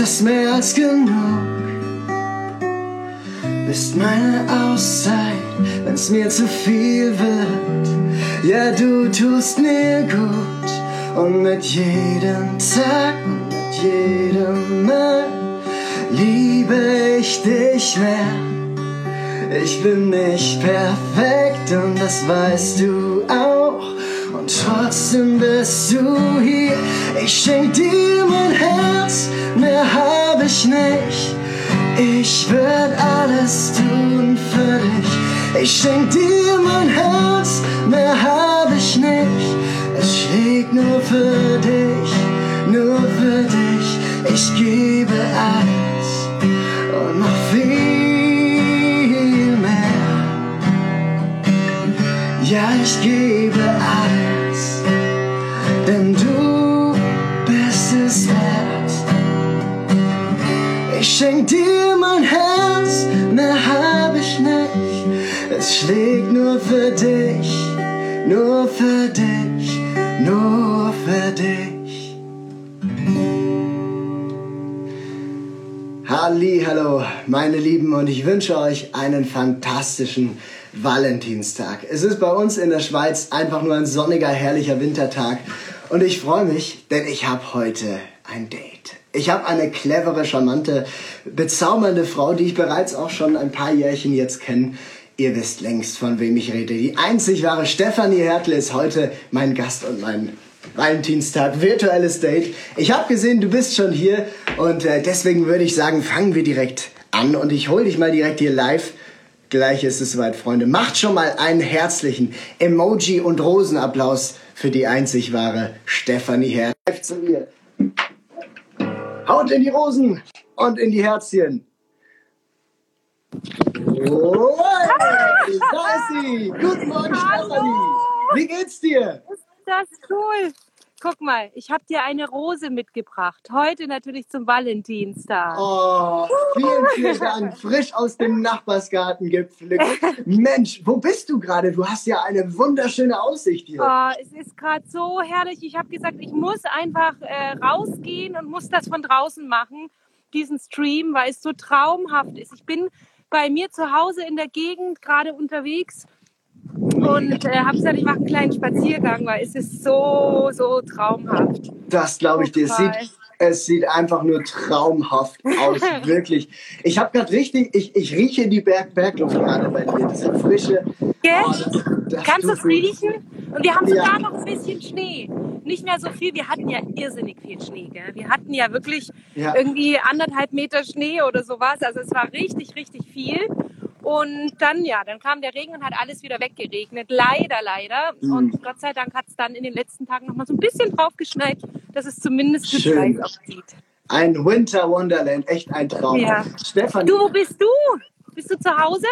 ist mehr als genug. Bist meine Auszeit, wenn's mir zu viel wird. Ja, du tust mir gut und mit jedem Tag und mit jedem Mal liebe ich dich mehr. Ich bin nicht perfekt und das weißt du auch. Und trotzdem bist du hier. Ich schenk dir mein Herz, mehr hab ich nicht. Ich würd alles tun für dich. Ich schenk dir mein Herz, mehr hab ich nicht. Es schlägt nur für dich, nur für dich. Ich gebe alles und noch viel mehr. Ja, ich gebe alles, schenk dir mein Herz, mehr hab ich nicht. Es schlägt nur für dich, nur für dich, nur für dich. Halli, hallo, meine Lieben, und ich wünsche euch einen fantastischen Valentinstag. Es ist bei uns in der Schweiz einfach nur ein sonniger, herrlicher Wintertag. Und ich freue mich, denn ich habe heute ein Date. Ich habe eine clevere, charmante, bezaubernde Frau, die ich bereits auch schon ein paar Jährchen jetzt kenne. Ihr wisst längst, von wem ich rede. Die einzig wahre Stefanie Hertel ist heute mein Gast und mein Valentinstag, virtuelles Date. Ich habe gesehen, du bist schon hier und äh, deswegen würde ich sagen, fangen wir direkt an und ich hole dich mal direkt hier live. Gleich ist es soweit, Freunde. Macht schon mal einen herzlichen Emoji- und Rosenapplaus für die einzig wahre Stefanie Hertel. Zu mir. Haut in die Rosen und in die Herzchen. Oh, hey, da ist sie. Guten Morgen, Stefanie. Wie geht's dir? Das ist cool. Guck mal, ich habe dir eine Rose mitgebracht. Heute natürlich zum Valentinstag. Oh, vielen, vielen Dank. Frisch aus dem Nachbarsgarten gepflückt. Mensch, wo bist du gerade? Du hast ja eine wunderschöne Aussicht hier. Oh, es ist gerade so herrlich. Ich habe gesagt, ich muss einfach äh, rausgehen und muss das von draußen machen, diesen Stream, weil es so traumhaft ist. Ich bin bei mir zu Hause in der Gegend gerade unterwegs und äh, habe gesagt, ich mache einen kleinen Spaziergang, weil es ist so, so traumhaft. Das glaube ich dir. Es sieht, es sieht einfach nur traumhaft aus, wirklich. Ich habe gerade richtig, ich, ich rieche die Berg Bergluft gerade bei dir. Diese frische. Gell? Oh, das, das Kannst du es riechen? Und wir haben sogar Ja. noch ein bisschen Schnee. Nicht mehr so viel. Wir hatten ja irrsinnig viel Schnee. Gell? Wir hatten ja wirklich Ja. irgendwie anderthalb Meter Schnee oder sowas. Also es war richtig, richtig viel. Und dann, ja, dann kam der Regen und hat alles wieder weggeregnet. Leider, leider. Mhm. Und Gott sei Dank hat es dann in den letzten Tagen noch mal so ein bisschen drauf geschneit, dass es zumindest gleich aussieht. Ein Winter Wonderland, echt ein Traum. Ja. Stefan, Du, wo bist du? Bist du zu Hause?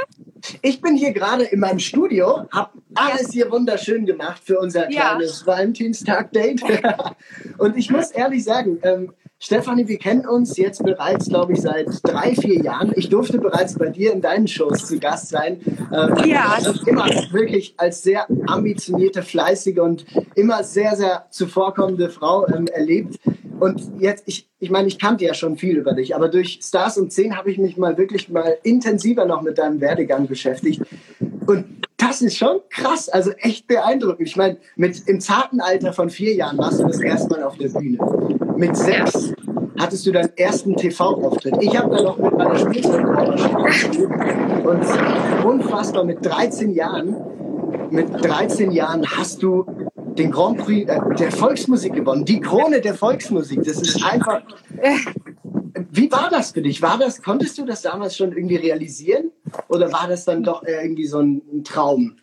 ich bin hier gerade in meinem Studio, habe alles hier wunderschön gemacht für unser Ja. kleines Valentinstag-Date. Und ich muss ehrlich sagen, ähm, Stefanie, wir kennen uns jetzt bereits, glaube ich, seit drei, vier Jahren. Ich durfte bereits bei dir in deinen Shows zu Gast sein. Ähm, Ja. Ich habe immer wirklich als sehr ambitionierte, fleißige und immer sehr, sehr zuvorkommende Frau ähm, erlebt. Und jetzt, ich, ich meine, ich kannte ja schon viel über dich, aber durch Stars um 10 habe ich mich mal wirklich mal intensiver noch mit deinem Werdegang beschäftigt. Und das ist schon krass, also echt beeindruckend. Ich meine, mit im zarten Alter von vier Jahren warst du das erste Mal auf der Bühne. Mit sechs hattest du deinen ersten TV-Auftritt. Ich habe da noch mit meiner gespielt. Und unfassbar, mit 13 Jahren, mit 13 Jahren hast du den Grand Prix äh, der Volksmusik gewonnen. Die Krone der Volksmusik. Das ist einfach. Wie war das für dich? War das, konntest du das damals schon irgendwie realisieren? Oder war das dann doch irgendwie so ein Traum?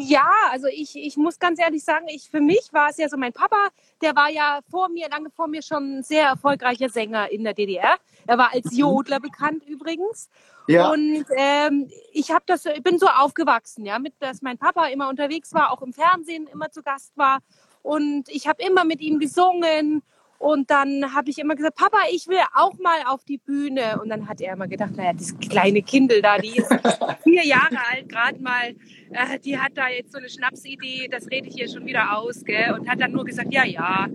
Ja, also ich, ich muss ganz ehrlich sagen, ich, für mich war es ja so, mein Papa, der war ja vor mir, lange vor mir schon ein sehr erfolgreicher Sänger in der DDR. Er war als Jodler bekannt übrigens. Ja. Und ähm, ich habe das, ich bin so aufgewachsen, ja, mit, dass mein Papa immer unterwegs war, auch im Fernsehen immer zu Gast war. Und ich habe immer mit ihm gesungen. Und dann habe ich immer gesagt, Papa, ich will auch mal auf die Bühne. Und dann hat er immer gedacht, naja, das kleine Kindel da, die ist vier Jahre alt, gerade mal, äh, die hat da jetzt so eine Schnapsidee, das rede ich hier schon wieder aus, gell? Und hat dann nur gesagt, ja, ja.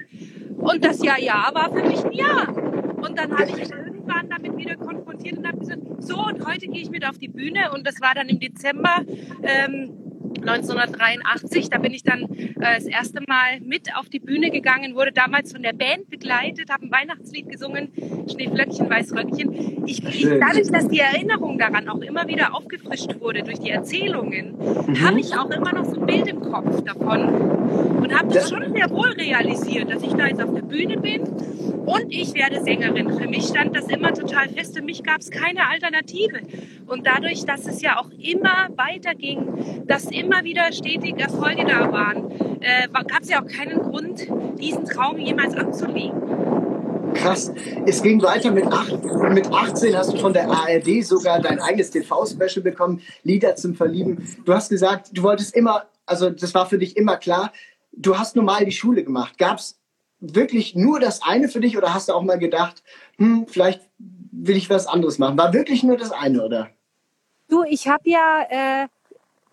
Und das Ja, ja war für mich ein Ja. Und dann habe ich mich irgendwann damit wieder konfrontiert und habe gesagt, so, und heute gehe ich mit auf die Bühne. Und das war dann im Dezember. Ähm, 1983. Da bin ich dann äh, das erste Mal mit auf die Bühne gegangen, wurde damals von der Band begleitet, habe ein Weihnachtslied gesungen, Schneeflöckchen, Weißröckchen. Ich, ich, dadurch, dass die Erinnerung daran auch immer wieder aufgefrischt wurde durch die Erzählungen, mhm. habe ich auch immer noch so ein Bild im Kopf davon und habe das schon sehr wohl realisiert, dass ich da jetzt auf der Bühne bin und ich werde Sängerin. Für mich stand das immer total fest. Für mich gab es keine Alternative. Und dadurch, dass es ja auch immer weiterging, dass immer wieder stetig Erfolge da waren, äh, gab es ja auch keinen Grund, diesen Traum jemals abzulegen. Krass. Es ging weiter mit, acht, mit 18 hast du von der ARD sogar dein eigenes TV-Special bekommen, Lieder zum Verlieben. Du hast gesagt, du wolltest immer, also das war für dich immer klar, du hast normal die Schule gemacht. Gab es wirklich nur das eine für dich oder hast du auch mal gedacht, hm, vielleicht will ich was anderes machen? War wirklich nur das eine, oder? Du, ich habe ja, äh,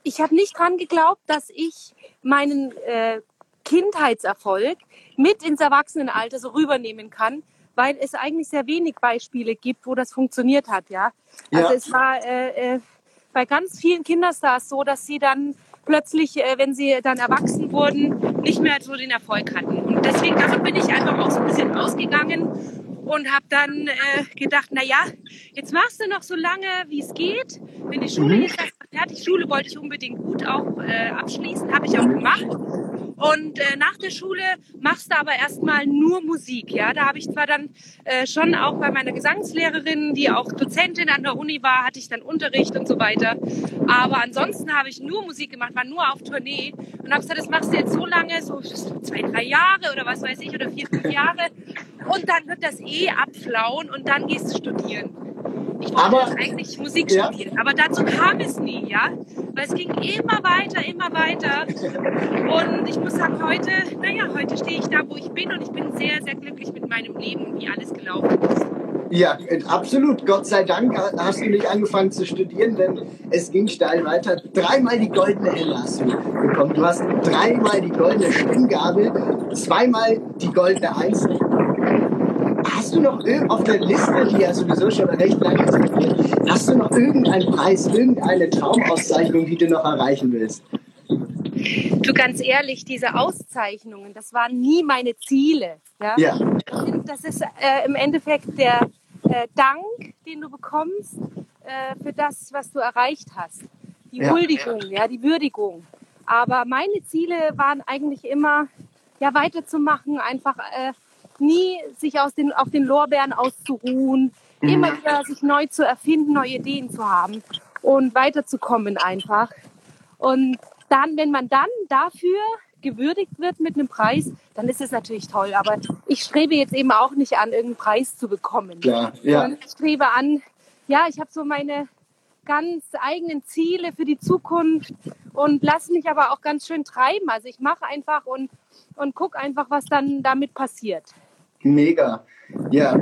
ich habe nicht dran geglaubt, dass ich meinen äh, Kindheitserfolg mit ins Erwachsenenalter so rübernehmen kann, weil es eigentlich sehr wenig Beispiele gibt, wo das funktioniert hat, ja. Also ja. es war äh, äh, bei ganz vielen Kinderstars so, dass sie dann plötzlich, äh, wenn sie dann erwachsen wurden, nicht mehr so den Erfolg hatten. Und deswegen, davon bin ich einfach auch so ein bisschen ausgegangen und habe dann äh, gedacht, na ja, jetzt machst du noch so lange, wie es geht. Wenn die Schule mhm. ist fertig, Schule wollte ich unbedingt gut auch äh, abschließen, habe ich auch gemacht. Und äh, nach der Schule machst du aber erstmal nur Musik. Ja, da habe ich zwar dann äh, schon auch bei meiner Gesangslehrerin, die auch Dozentin an der Uni war, hatte ich dann Unterricht und so weiter. Aber ansonsten habe ich nur Musik gemacht, war nur auf Tournee und habe gesagt, das machst du jetzt so lange, so zwei, drei Jahre oder was weiß ich oder vier, fünf Jahre. Und dann wird das eh abflauen und dann gehst du studieren. Ich wollte aber, eigentlich Musik ja. studieren, aber dazu kam es nie, ja. Weil es ging immer weiter, immer weiter. Und ich muss sagen, heute, naja, heute stehe ich da, wo ich bin und ich bin sehr, sehr glücklich mit meinem Leben und wie alles gelaufen ist. Ja, absolut. Gott sei Dank hast du nicht angefangen zu studieren, denn es ging steil weiter. Dreimal die goldene Elle hast du bekommen. Du hast dreimal die goldene Stimmgabel, zweimal die goldene Hast du noch auf der Liste, die ja sowieso schon recht lange ist, hast du noch irgendeinen Preis, irgendeine Traumauszeichnung, die du noch erreichen willst? Du ganz ehrlich, diese Auszeichnungen, das waren nie meine Ziele. Ja. ja. Das ist äh, im Endeffekt der äh, Dank, den du bekommst äh, für das, was du erreicht hast. Die ja. Huldigung, ja, die Würdigung. Aber meine Ziele waren eigentlich immer, ja, weiterzumachen, einfach äh, nie sich aus den, auf den Lorbeeren auszuruhen, mhm. immer wieder sich neu zu erfinden, neue Ideen zu haben und weiterzukommen einfach. Und dann, wenn man dann dafür gewürdigt wird mit einem Preis, dann ist es natürlich toll. Aber ich strebe jetzt eben auch nicht an, irgendeinen Preis zu bekommen. Ja, ja. Ich strebe an, ja, ich habe so meine ganz eigenen Ziele für die Zukunft und lasse mich aber auch ganz schön treiben. Also ich mache einfach und, und gucke einfach, was dann damit passiert. Mega. Ja,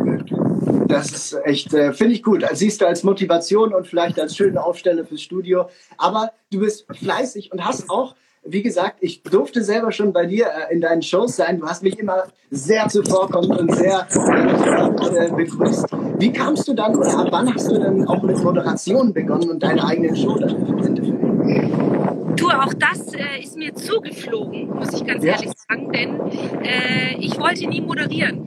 das ist echt, äh, finde ich gut. Siehst du als Motivation und vielleicht als schöne Aufstelle fürs Studio. Aber du bist fleißig und hast auch, wie gesagt, ich durfte selber schon bei dir äh, in deinen Shows sein. Du hast mich immer sehr zuvorkommend und sehr äh, begrüßt. Wie kamst du dann oder ab wann hast du dann auch mit Moderation begonnen und deine eigenen Show dann im Endeffekt? Du, auch das äh, ist mir zugeflogen, muss ich ganz ja. ehrlich sagen, denn äh, ich wollte nie moderieren,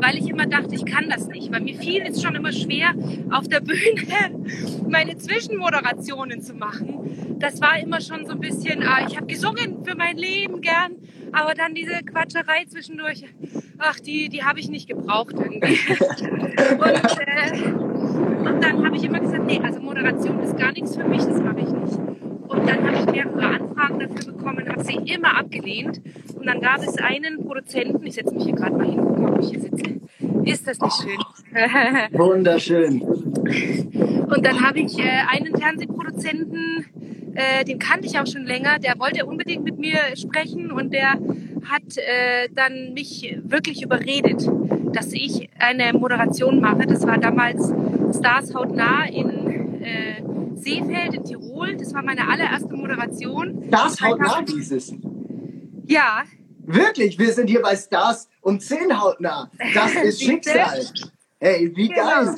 weil ich immer dachte, ich kann das nicht, weil mir fiel es schon immer schwer, auf der Bühne meine Zwischenmoderationen zu machen. Das war immer schon so ein bisschen, äh, ich habe gesungen für mein Leben gern, aber dann diese Quatscherei zwischendurch, ach, die, die habe ich nicht gebraucht irgendwie. und, äh, und dann habe ich immer gesagt, nee, also Moderation ist gar nichts für mich, das mache ich nicht. Und dann habe ich mehrere Anfragen dafür bekommen, habe sie immer abgelehnt. Und dann gab es einen Produzenten, ich setze mich hier gerade mal hin, guck mal, wo ich hier sitze. Ist das nicht schön? Wunderschön. Und dann habe ich äh, einen Fernsehproduzenten, äh, den kannte ich auch schon länger, der wollte unbedingt mit mir sprechen und der hat äh, dann mich wirklich überredet, dass ich eine Moderation mache. Das war damals Stars hautnah in äh, Seefeld in Tirol. Das war meine allererste Moderation. Das haut nach dieses. Ja, Wirklich, wir sind hier bei Stars um 10 hautnah. Das ist Schicksal. Hey, wie geil.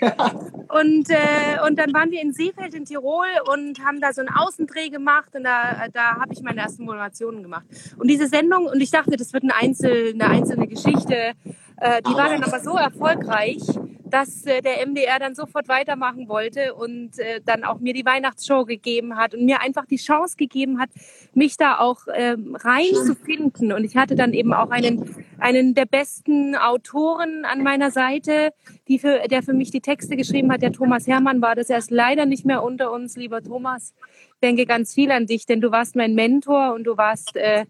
Und, äh, und dann waren wir in Seefeld in Tirol und haben da so einen Außendreh gemacht und da, da habe ich meine ersten Moderationen gemacht. Und diese Sendung, und ich dachte, das wird eine, Einzel, eine einzelne Geschichte, äh, die war dann aber so erfolgreich, dass äh, der MDR dann sofort weitermachen wollte und äh, dann auch mir die Weihnachtsshow gegeben hat und mir einfach die Chance gegeben hat, mich da auch ähm, reinzufinden. Und ich hatte dann eben auch einen, einen der besten Autoren an meiner Seite, die für, der für mich die Texte geschrieben hat. Der Thomas Hermann war das. Er ist leider nicht mehr unter uns, lieber Thomas. Denke ganz viel an dich, denn du warst mein Mentor und du warst äh,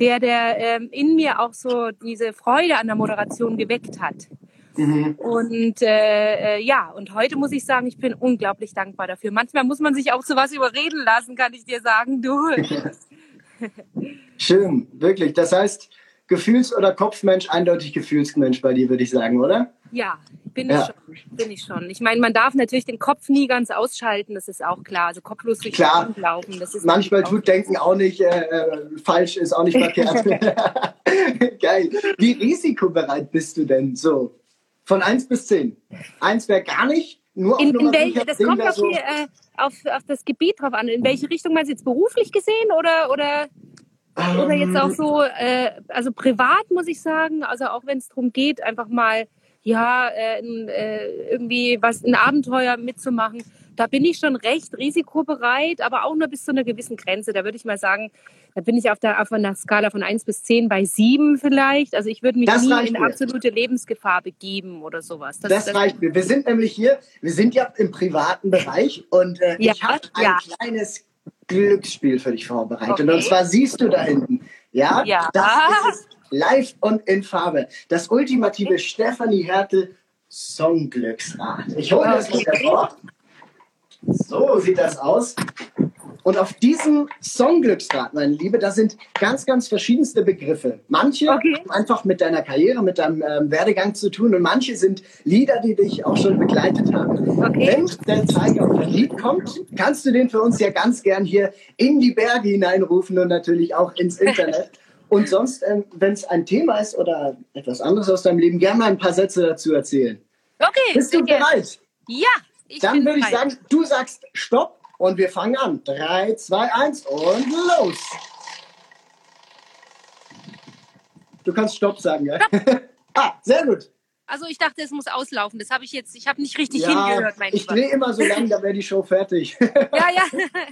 der, der äh, in mir auch so diese Freude an der Moderation geweckt hat. Mhm. Und äh, äh, ja, und heute muss ich sagen, ich bin unglaublich dankbar dafür. Manchmal muss man sich auch zu was überreden lassen, kann ich dir sagen, du. Schön, wirklich. Das heißt, Gefühls- oder Kopfmensch, eindeutig Gefühlsmensch bei dir, würde ich sagen, oder? Ja, bin ja. ich schon. Bin ich schon. Ich meine, man darf natürlich den Kopf nie ganz ausschalten, das ist auch klar. Also kopflos durch klar. die laufen. Das ist Manchmal tut Denken auch nicht äh, äh falsch, ist auch nicht verkehrt. Geil. Wie risikobereit bist du denn so? Von 1 bis 10. 1 wäre gar nicht. Nur in, in welche, das kommt auf, so die, äh, auf, auf, das Gebiet drauf an. In welche Richtung meinst du jetzt beruflich gesehen oder, oder, ähm, oder jetzt auch so, äh, also privat muss ich sagen, also auch wenn es darum geht, einfach mal ja, äh, äh, irgendwie was, ein Abenteuer mitzumachen da bin ich schon recht risikobereit, aber auch nur bis zu einer gewissen Grenze. Da würde ich mal sagen, da bin ich auf, der, auf einer Skala von 1 bis 10 bei 7 vielleicht. Also ich würde mich das nie in absolute Lebensgefahr begeben oder sowas. Das, das, das reicht mir. Wir sind nämlich hier, wir sind ja im privaten Bereich und äh, ja, ich habe ein ja. kleines Glücksspiel für dich vorbereitet. Okay. Und zwar siehst du da hinten, ja, ja. das ist es live und in Farbe. Das ultimative Stefanie Hertel Songglücksrad. Ich hole das okay. mal vor. So sieht das aus. Und auf diesem Songglücksrad, meine Liebe, da sind ganz, ganz verschiedenste Begriffe. Manche okay. haben einfach mit deiner Karriere, mit deinem ähm, Werdegang zu tun und manche sind Lieder, die dich auch schon begleitet haben. Okay. Wenn der Zeiger auf ein Lied kommt, kannst du den für uns ja ganz gern hier in die Berge hineinrufen und natürlich auch ins Internet. und sonst, ähm, wenn es ein Thema ist oder etwas anderes aus deinem Leben, gerne mal ein paar Sätze dazu erzählen. Okay. Bist du bereit? Ja, ich Dann würde ich sagen, du sagst Stopp und wir fangen an. 3, 2, 1 und los. Du kannst Stopp sagen, ja? Stopp. ah, sehr gut. Also ich dachte, es muss auslaufen. Das habe ich jetzt, ich habe nicht richtig ja, hingehört, mein Ich drehe immer so lange, dann wäre die Show fertig. ja, ja.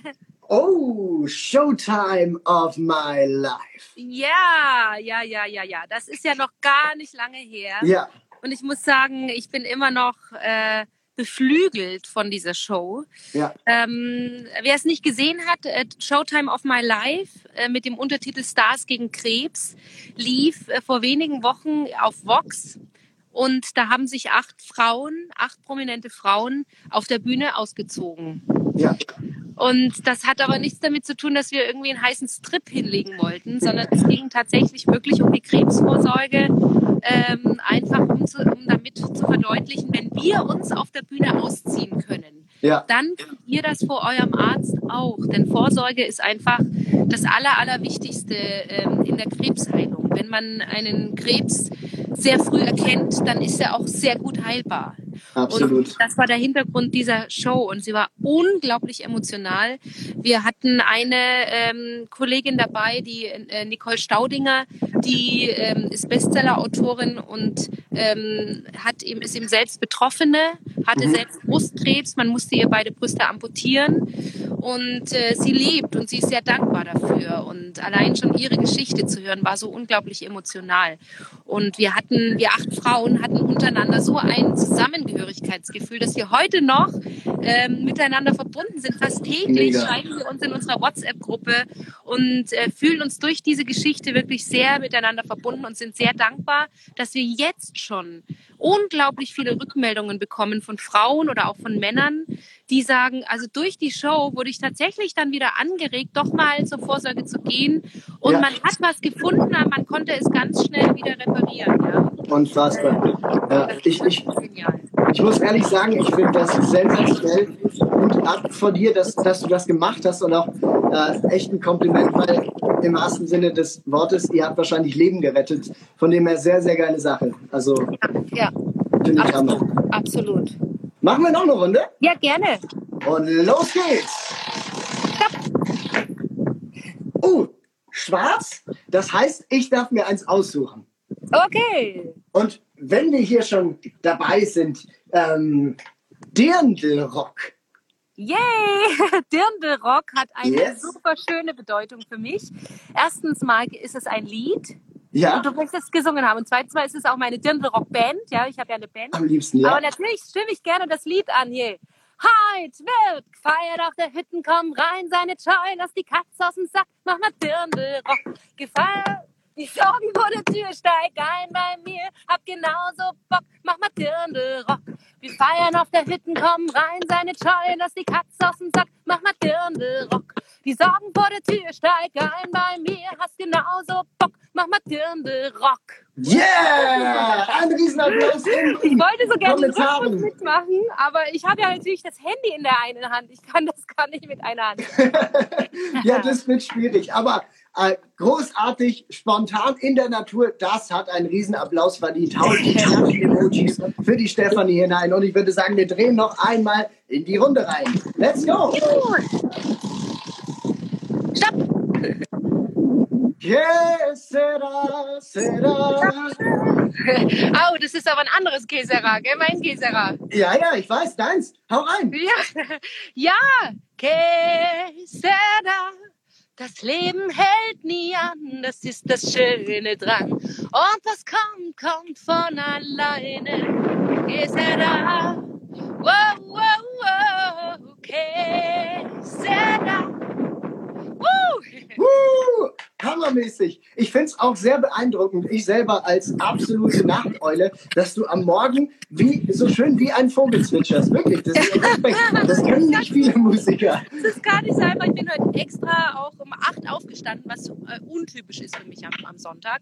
oh, Showtime of my life. Ja, ja, ja, ja, ja. Das ist ja noch gar nicht lange her. Ja. Und ich muss sagen, ich bin immer noch äh, beflügelt von dieser Show. Ja. Ähm, wer es nicht gesehen hat, äh, Showtime of My Life äh, mit dem Untertitel Stars gegen Krebs lief äh, vor wenigen Wochen auf Vox. Und da haben sich acht Frauen, acht prominente Frauen auf der Bühne ausgezogen. Ja. Und das hat aber nichts damit zu tun, dass wir irgendwie einen heißen Strip hinlegen wollten, sondern es ging tatsächlich wirklich um die Krebsvorsorge, ähm, einfach um, zu, um damit zu verdeutlichen, wenn wir uns auf der Bühne ausziehen können, ja. dann könnt ihr das vor eurem Arzt auch. Denn Vorsorge ist einfach das Aller, Allerwichtigste ähm, in der Krebsheilung. Wenn man einen Krebs sehr früh erkennt, dann ist er auch sehr gut heilbar. Absolut. Und das war der Hintergrund dieser Show und sie war unglaublich emotional. Wir hatten eine ähm, Kollegin dabei, die äh, Nicole Staudinger, die ähm, ist Bestseller-Autorin und ähm, hat eben, ist eben selbst Betroffene, hatte mhm. selbst Brustkrebs, man musste ihr beide Brüste amputieren und äh, sie lebt und sie ist sehr dankbar dafür und allein schon ihre Geschichte zu hören war so unglaublich emotional und wir hatten, wir acht Frauen hatten untereinander so ein Zusammengehörigkeitsgefühl, dass wir heute noch ähm, miteinander verbunden sind. Fast täglich Mega. schreiben wir uns in unserer WhatsApp-Gruppe und äh, fühlen uns durch diese Geschichte wirklich sehr miteinander verbunden und sind sehr dankbar, dass wir jetzt schon unglaublich viele Rückmeldungen bekommen von Frauen oder auch von Männern, die sagen, also durch die Show wurde ich tatsächlich dann wieder angeregt, doch mal zur Vorsorge zu gehen. Und ja. man hat was gefunden, aber man konnte es ganz schnell wieder reparieren. Ja. Unfassbar. Ja, ich, ich, ich muss ehrlich sagen, ich finde das sensationell und ab von dir, dass, dass du das gemacht hast und auch äh, echt ein Kompliment, weil im wahrsten Sinne des Wortes. Ihr habt wahrscheinlich Leben gerettet. Von dem her sehr, sehr geile Sache. Also Ja, finde ich Hammer. absolut. absolut. Machen wir noch eine Runde? Ja, gerne. Und los geht's! Oh, schwarz? Das heißt, ich darf mir eins aussuchen. Okay. Und wenn wir hier schon dabei sind, ähm, Dirndlrock. Yay! Dirndlrock hat eine Yes. super schöne Bedeutung für mich. Erstens mal ist es ein Lied, Ja, und du möchtest gesungen haben. Und zweitens mal ist es auch meine Dirndlrock-Band. Ja, ich habe ja eine Band. am liebsten, ja. Aber natürlich stimme ich gerne das Lied an hier. Heit wird gefeiert auf der Hütten, komm rein, seine Scheu, lass die Katze aus dem Sack, mach mal Dirndlrock. Gefeiert, die Sorgen vor der Tür, steig ein bei mir, hab genauso Bock, mach mal Dirndlrock. Wir feiern auf der Hütten, komm rein, seine Scheu, lass die Katze aus dem Sack, mach mal Dirndlrock. Die Sorgen vor der Tür, steig ein bei mir, hast genauso Bock, mach mal Dirndlrock. Yeah! Ein Riesenapplaus Ich wollte so gerne den mitmachen, aber ich habe ja natürlich das Handy in der einen Hand. Ich kann das gar nicht mit einer Hand. Ja, das wird schwierig. Aber großartig, spontan in der Natur, das hat einen Riesenapplaus verdient. Die Emojis für die Stefanie hinein. Und ich würde sagen, wir drehen noch einmal in die Runde rein. Let's go! Stopp! Yes, será, será. Au, das ist aber ein anderes Kesera, gell? Mein Kesera. Ja, ja, ich weiß, deins. Hau rein. Ja, ja, Kesera. Das Leben hält nie an, das ist das Schöne dran. Und was kommt, kommt von alleine. Kesera. Wow, wow, wow. Kesera. Woo! Woo! Hammermäßig. Ich finde es auch sehr beeindruckend, ich selber als absolute Nachteule, dass du am Morgen wie, so schön wie ein Vogel zwitscherst. Wirklich, das, ist Respekt. das können nicht viele Musiker. Das ist gar nicht so einfach. Ich bin heute extra auch um 8 aufgestanden, was äh, untypisch ist für mich am, am Sonntag,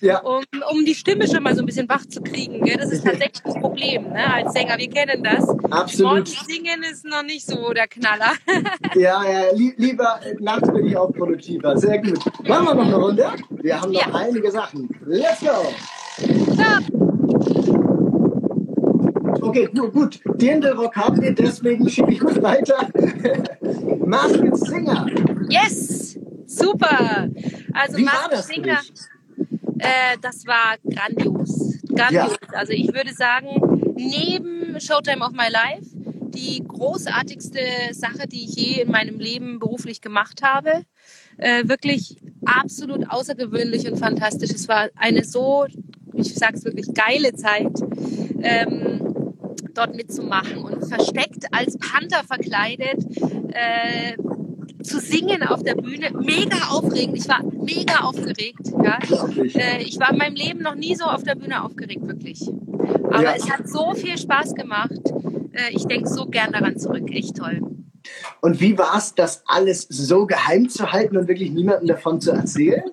Ja, um, um die Stimme schon mal so ein bisschen wach zu kriegen. Gell? Das ist tatsächlich das Problem ne? als Sänger. Wir kennen das. absolut. Morgens singen ist noch nicht so der Knaller. Ja, ja, li lieber äh, nachts bin ich auch produktiver. Sehr gut. Machen wir noch eine Runde? Wir haben noch Ja. einige Sachen. Let's go! So, Okay, gut, gut. Dirndl-Rock haben wir, deswegen schiebe ich gut weiter. Masked Singer. yes! Super! Also Wie war Masked das Singer, äh, das war grandios. Grandios. Also ich würde sagen, neben Showtime of My Life die großartigste Sache, die ich je in meinem Leben beruflich gemacht habe. Äh, wirklich absolut außergewöhnlich und fantastisch. Es war eine so, ich sage es wirklich, geile Zeit. Ähm, dort mitzumachen und versteckt als Panther verkleidet äh, zu singen auf der Bühne. Mega aufregend. Ich war mega aufgeregt. Ja. Äh, ich war in meinem Leben noch nie so auf der Bühne aufgeregt, wirklich. Aber Ja. es hat so viel Spaß gemacht. Äh, ich denke so gern daran zurück. Echt toll. Und wie war es, das alles so geheim zu halten und wirklich niemandem davon zu erzählen?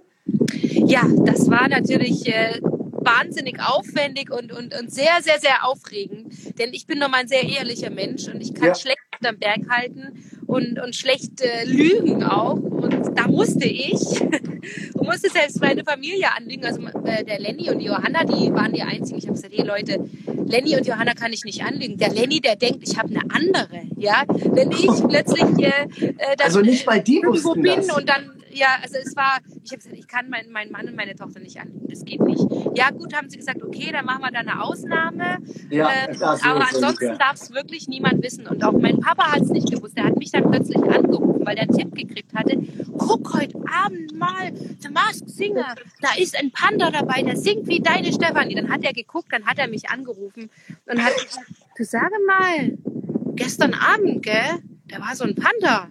Ja, das war natürlich äh, wahnsinnig aufwendig und, und, und sehr, sehr, sehr aufregend. Denn ich bin nochmal ein sehr ehrlicher Mensch und ich kann Ja. schlecht am Berg halten und, und schlecht äh, lügen auch. Und da musste ich und musste selbst meine Familie anlügen. Also äh, der Lenny und die Johanna, die waren die einzigen. Ich habe gesagt, hey Leute, Lenny und Johanna kann ich nicht anlügen. Der Lenny, der denkt, ich habe eine andere. Ja, wenn ich plötzlich äh, äh, dann, Also nicht mal die irgendwo wussten bin das. und dann, ja, also es war, ich habe gesagt, ich kann meinen meinen Mann und meine Tochter nicht anlügen, das geht nicht. Ja, gut, haben sie gesagt, okay, dann machen wir da eine Ausnahme. Ja, Ähm, aber ansonsten darf es wirklich niemand wissen. Und auch mein Papa hat es nicht gewusst. Der hat mich dann plötzlich angerufen, weil der einen Tipp gekriegt hatte. Guck heute Abend mal, The Masked Singer. Da ist ein Panda dabei, der singt wie deine Stefanie. Dann hat er geguckt, dann hat er mich angerufen und hat gesagt, du sage mal, gestern Abend, gell, da war so ein Panda.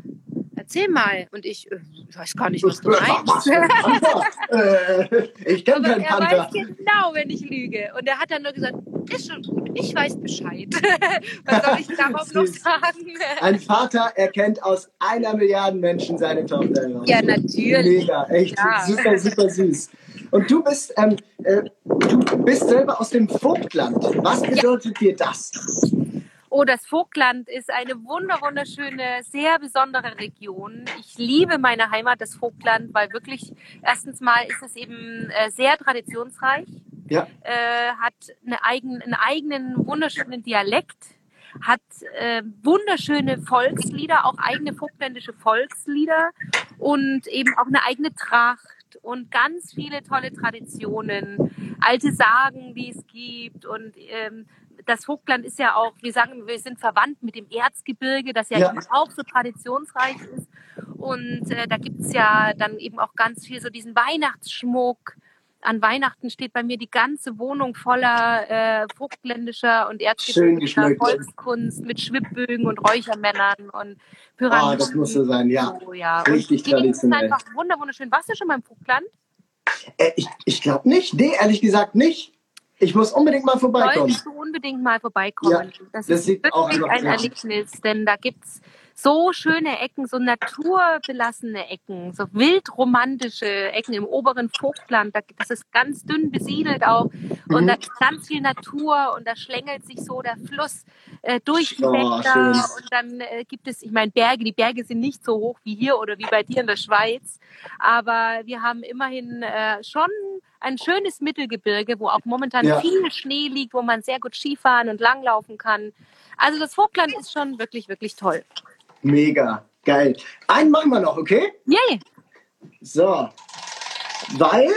Erzähl mal. Und ich, äh, ich weiß gar nicht, was du meinst. äh, ich kenne keinen er Panther. weiß genau, wenn ich lüge. Und er hat dann nur gesagt, ist schon gut, ich weiß Bescheid. Was soll ich darauf noch sagen? Ein Vater erkennt aus einer Milliarde Menschen seine Tochter. Ja, natürlich. Mega, echt Ja. super, super süß. Und du bist, ähm, äh, du bist selber aus dem Vogtland. Was bedeutet dir das? Oh, das Vogtland ist eine wunder wunderschöne, sehr besondere Region. Ich liebe meine Heimat, das Vogtland, weil wirklich erstens mal ist es eben äh, sehr traditionsreich, Ja. äh, hat eine eigen, einen eigenen wunderschönen Dialekt, hat äh, wunderschöne Volkslieder, auch eigene vogtländische Volkslieder und eben auch eine eigene Tracht und ganz viele tolle Traditionen, alte Sagen, die es gibt und ähm, das Vogtland ist ja auch, wir sagen, wir sind verwandt mit dem Erzgebirge, das ja, Ja. eben auch so traditionsreich ist. Und äh, da gibt's ja dann eben auch ganz viel so diesen Weihnachtsschmuck. An Weihnachten steht bei mir die ganze Wohnung voller äh, vogtländischer und erzgebirgischer. Volkskunst mit Schwibbögen und Räuchermännern und Ah, Pyramiden. das muss so sein, ja. So, ja. Richtig und die Gegend ist traditionell. einfach wunder wunderschön. Warst du schon mal im Vogtland? Äh, ich ich glaube nicht. Nee, ehrlich gesagt nicht. Ich muss unbedingt mal vorbeikommen. Solltest du unbedingt mal vorbeikommen. Ja, das, das ist wirklich ein. Erlebnis, denn da gibt's so schöne Ecken, so naturbelassene Ecken, so wildromantische Ecken im oberen Vogtland. Da, das ist ganz dünn besiedelt auch und Mhm. da ist ganz viel Natur und da schlängelt sich so der Fluss äh, durch die Oh, Wälder und dann äh, gibt es, ich meine, Berge, die Berge sind nicht so hoch wie hier oder wie bei dir in der Schweiz, aber wir haben immerhin äh, schon ein schönes Mittelgebirge, wo auch momentan Ja. viel Schnee liegt, wo man sehr gut Skifahren und langlaufen kann. Also das Vogtland ist schon wirklich, wirklich toll. Mega. Geil. Einen machen wir noch, okay? Yay! So. Weil,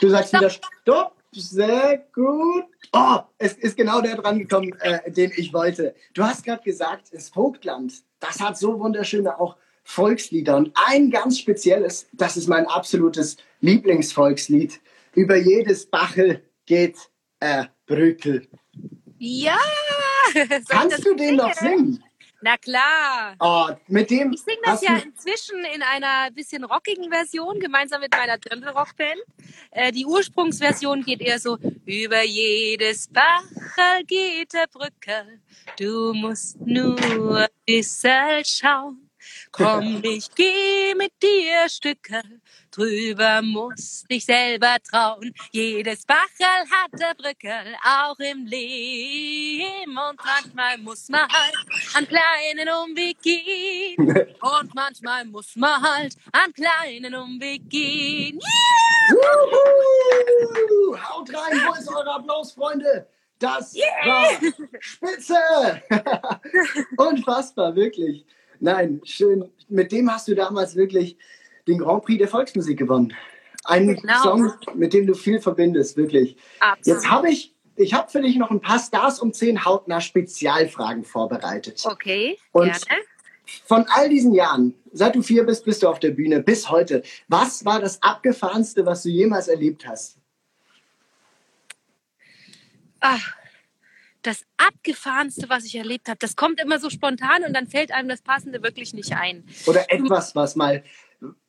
du sagst wieder Stopp. Sehr gut. Oh, es ist genau der dran gekommen, äh, den ich wollte. Du hast gerade gesagt, das Vogtland, das hat so wunderschöne auch Volkslieder. Und ein ganz spezielles, das ist mein absolutes Lieblingsvolkslied. Über jedes Bachel geht äh, Brückel. Ja! Kannst du den noch singen? Na klar. Oh, mit dem Ich singe das ja inzwischen in einer bisschen rockigen Version, gemeinsam mit meiner Dirndl-Rockband. Äh, die Ursprungsversion geht eher so, über jedes Bachel geht der Brückel, du musst nur ein bisschen schauen. Komm, ich geh mit dir Stückel, drüber musst dich selber trauen. Jedes Bachel hat der Brückel, auch im Leben. Und manchmal muss man halt an kleinen Umweg gehen. Und manchmal muss man halt an kleinen Umweg gehen. Wuhu! Haut rein, wo ist eure Applaus, Freunde? Das war spitze! Unfassbar, wirklich. Nein, schön. Mit dem hast du damals wirklich den Grand Prix der Volksmusik gewonnen. Ein Genau. Song, mit dem du viel verbindest, wirklich. Absolut. Jetzt habe ich, ich habe für dich noch ein paar Stars um 10 hautnah Spezialfragen vorbereitet. Okay, Und- gerne. Von all diesen Jahren, seit du vier bist, bist du auf der Bühne, bis heute. Was war das Abgefahrenste, was du jemals erlebt hast? Ach, das Abgefahrenste, was ich erlebt habe, das kommt immer so spontan und dann fällt einem das Passende wirklich nicht ein. Oder etwas, was mal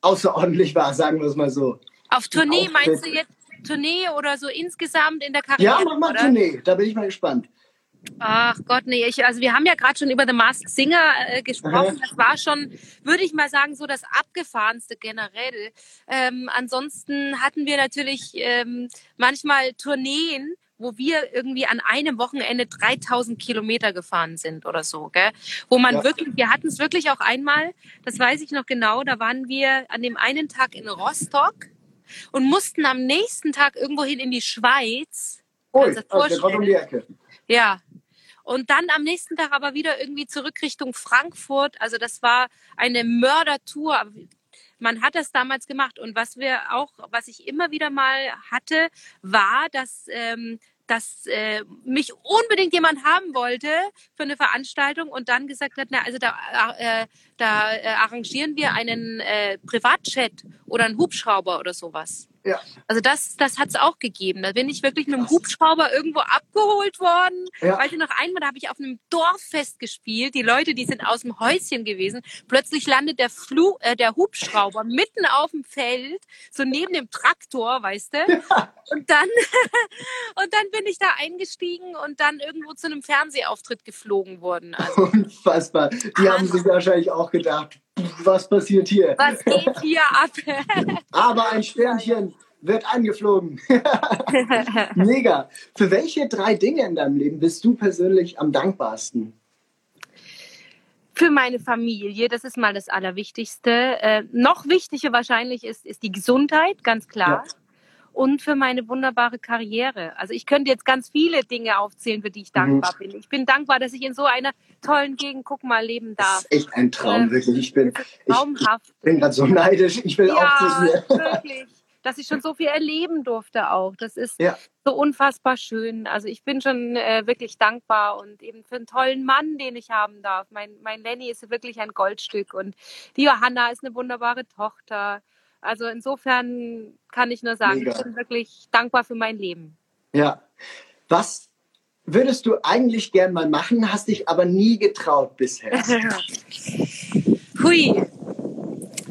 außerordentlich war, sagen wir es mal so. Auf Tournee meinst du jetzt Tournee oder so insgesamt in der Karriere? Ja, mach mal oder? Tournee, da bin ich mal gespannt. Ach Gott, nee, ich, also wir haben ja gerade schon über The Masked Singer äh, gesprochen. Das war schon, würde ich mal sagen, so das abgefahrenste generell. Ähm, ansonsten hatten wir natürlich ähm, manchmal Tourneen, wo wir irgendwie an einem Wochenende 3000 Kilometer gefahren sind oder so, gell? Wo man Ja. wirklich, wir hatten es wirklich auch einmal, das weiß ich noch genau, da waren wir an dem einen Tag in Rostock und mussten am nächsten Tag irgendwohin in die Schweiz. Dir also um die Ecke. Ja. Und dann am nächsten Tag aber wieder irgendwie zurück Richtung Frankfurt. Also das war eine Mördertour. Man hat das damals gemacht. Und was wir auch, was ich immer wieder mal hatte, war, dass, ähm, dass äh, mich unbedingt jemand haben wollte für eine Veranstaltung und dann gesagt hat, na, also da, äh, da äh, arrangieren wir einen äh, Privatchat oder einen Hubschrauber oder sowas. Ja. Also das, das hat es auch gegeben. Da bin ich wirklich mit dem Hubschrauber irgendwo abgeholt worden. Ja. Weil ich noch einmal, da habe ich auf einem Dorffest gespielt. Die Leute, die sind aus dem Häuschen gewesen. Plötzlich landet der, Flu äh, der Hubschrauber mitten auf dem Feld, so neben dem Traktor, weißt du. Und dann, und dann bin ich da eingestiegen und dann irgendwo zu einem Fernsehauftritt geflogen worden. Also, Unfassbar. Die haben sich wahrscheinlich auch gedacht, was passiert hier? was geht hier ab? Aber ein Sternchen wird angeflogen. Mega. Für welche drei Dinge in deinem Leben bist du persönlich am dankbarsten? für meine Familie, das ist mal das Allerwichtigste. Äh, noch wichtiger wahrscheinlich ist, ist die Gesundheit, ganz klar. Ja. Und für meine wunderbare Karriere. Also ich könnte jetzt ganz viele Dinge aufzählen, für die ich dankbar mhm. bin. Ich bin dankbar, dass ich in so einer tollen Gegend, guck mal, leben darf. Das ist echt ein Traum, ähm, wirklich. Ich bin, ich, ich bin gerade so neidisch. Ich will ja, auch zu dir. wirklich dass ich schon so viel erleben durfte auch. Das ist ja. so unfassbar schön. Also ich bin schon äh, wirklich dankbar und eben für einen tollen Mann, den ich haben darf. Mein, mein Lenny ist wirklich ein Goldstück und die Johanna ist eine wunderbare Tochter. Also insofern kann ich nur sagen, Mega. ich bin wirklich dankbar für mein Leben. Ja. Was würdest du eigentlich gern mal machen, hast dich aber nie getraut bisher? Hui,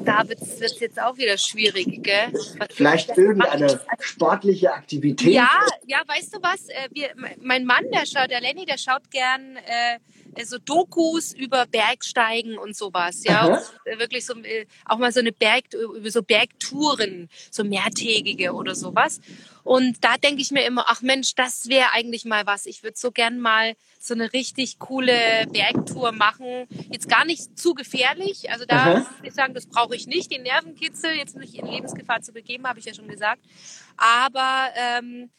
da wird es jetzt auch wieder schwierig, gell? Was Vielleicht irgendeine sportliche Aktivität? Ja, ja, weißt du was? Äh, wir, mein Mann, der schaut, der Lenny, der schaut gern äh, so Dokus über Bergsteigen und sowas, ja, und äh, wirklich so äh, auch mal so eine Berg über so Bergtouren, so mehrtägige oder sowas. Und da denke ich mir immer, ach Mensch, das wäre eigentlich mal was. Ich würde so gern mal so eine richtig coole Bergtour machen. Jetzt gar nicht zu gefährlich. Also da muss ich sagen, das brauche ich nicht. Den Nervenkitzel jetzt nicht in Lebensgefahr zu begeben, habe ich ja schon gesagt. Aber ähm,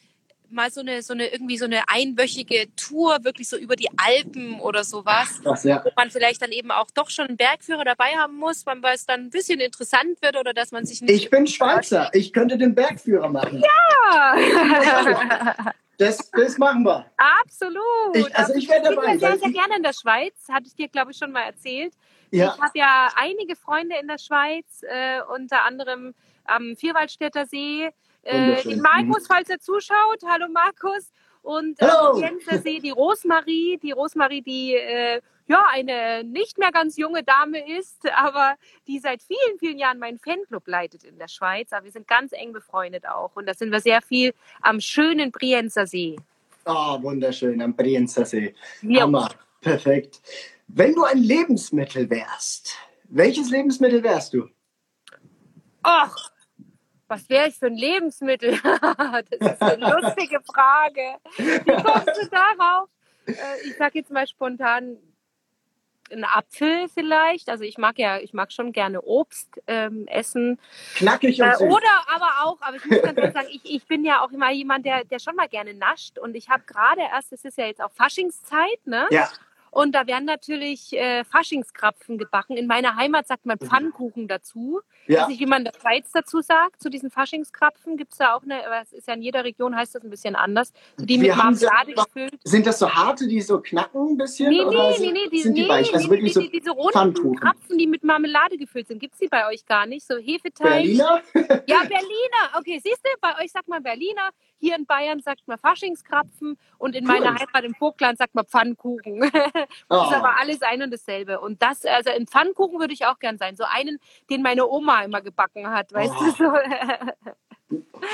mal so eine, so eine, irgendwie so eine einwöchige Tour, wirklich so über die Alpen oder sowas. Ach, ja. Wo man vielleicht dann eben auch doch schon einen Bergführer dabei haben muss, weil es dann ein bisschen interessant wird oder dass man sich nicht. Ich bin Schweizer, ich könnte den Bergführer machen. Ja! Das, das machen wir. Absolut. Ich, also ich werde dabei. Ich bin sehr, sehr gerne in der Schweiz. Hatte ich dir, glaube ich, schon mal erzählt. Ja. Ich habe ja einige Freunde in der Schweiz, äh, unter anderem am Vierwaldstätter See. Äh, den Markus, falls er zuschaut. Hallo Markus. Und äh, See, die Rosmarie. Die Rosmarie, die äh, ja eine nicht mehr ganz junge Dame ist, aber die seit vielen, vielen Jahren meinen Fanclub leitet in der Schweiz. Aber wir sind ganz eng befreundet auch. Und da sind wir sehr viel am schönen Brienzer See. Ah, oh, wunderschön, am Brienzer See. Ja. Hammer. Perfekt. Wenn du ein Lebensmittel wärst, welches Lebensmittel wärst du? Ach, was wäre ich für ein Lebensmittel? das ist eine lustige Frage. Wie kommst du darauf? Äh, ich sage jetzt mal spontan ein Apfel vielleicht. Also ich mag ja, ich mag schon gerne Obst ähm, essen. Knackig und äh, Oder aber auch, aber ich muss ganz ehrlich sagen, ich, ich bin ja auch immer jemand, der, der schon mal gerne nascht. Und ich habe gerade erst, es ist ja jetzt auch Faschingszeit, ne? Ja. Und da werden natürlich äh, Faschingskrapfen gebacken. In meiner Heimat sagt man Pfannkuchen dazu. Ja. weiß nicht, wie man in der Schweiz dazu sagt, zu diesen Faschingskrapfen. Gibt es da auch eine, aber es ist ja in jeder Region heißt das ein bisschen anders. Die Wir mit Marmelade gefüllt. Sind das so harte, die so knacken ein bisschen? Nee, nee, nee, nee, die, sind die nee, weich? Also wirklich die, die, diese runden Krapfen, die mit Marmelade gefüllt sind. Gibt es die bei euch gar nicht? So Hefeteig. Berliner? ja, Berliner. Okay, siehst du, bei euch sagt man Berliner. Hier in Bayern sagt man Faschingskrapfen und in cool. meiner Heimat im Vogtland sagt man Pfannkuchen. das oh. ist aber alles ein und dasselbe. Und das, also in Pfannkuchen würde ich auch gern sein. So einen, den meine Oma immer gebacken hat, weißt oh. du? So.